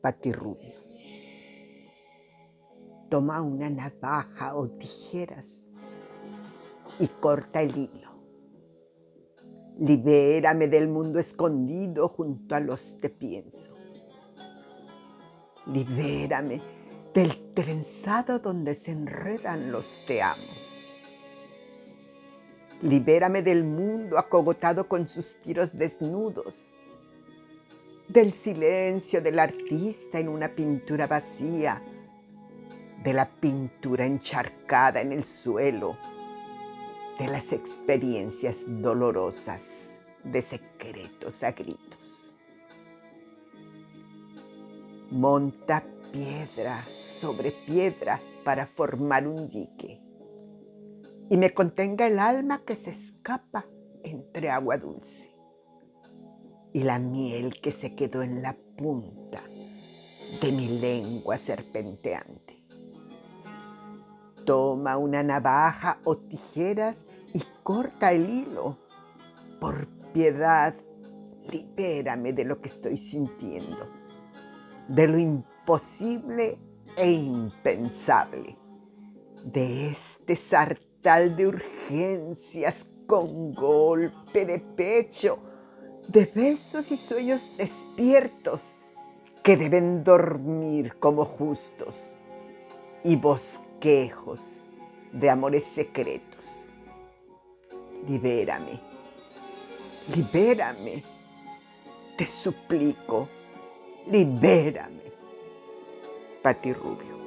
Patirrubio. Toma una navaja o tijeras y corta el hilo. Libérame del mundo escondido junto a los te pienso. Libérame del trenzado donde se enredan los te amo. Libérame del mundo acogotado con suspiros desnudos, del silencio del artista en una pintura vacía, de la pintura encharcada en el suelo, de las experiencias dolorosas de secretos a gritos. Monta piedra sobre piedra para formar un dique y me contenga el alma que se escapa entre agua dulce y la miel que se quedó en la punta de mi lengua serpenteante. Toma una navaja o tijeras y corta el hilo. Por piedad, libérame de lo que estoy sintiendo, de lo imposible e impensable, de este sartal de urgencias con golpe de pecho, de besos y sueños despiertos que deben dormir como justos y bosquejos de amores secretos. Libérame, libérame, te suplico, libérame. Pati Rubio.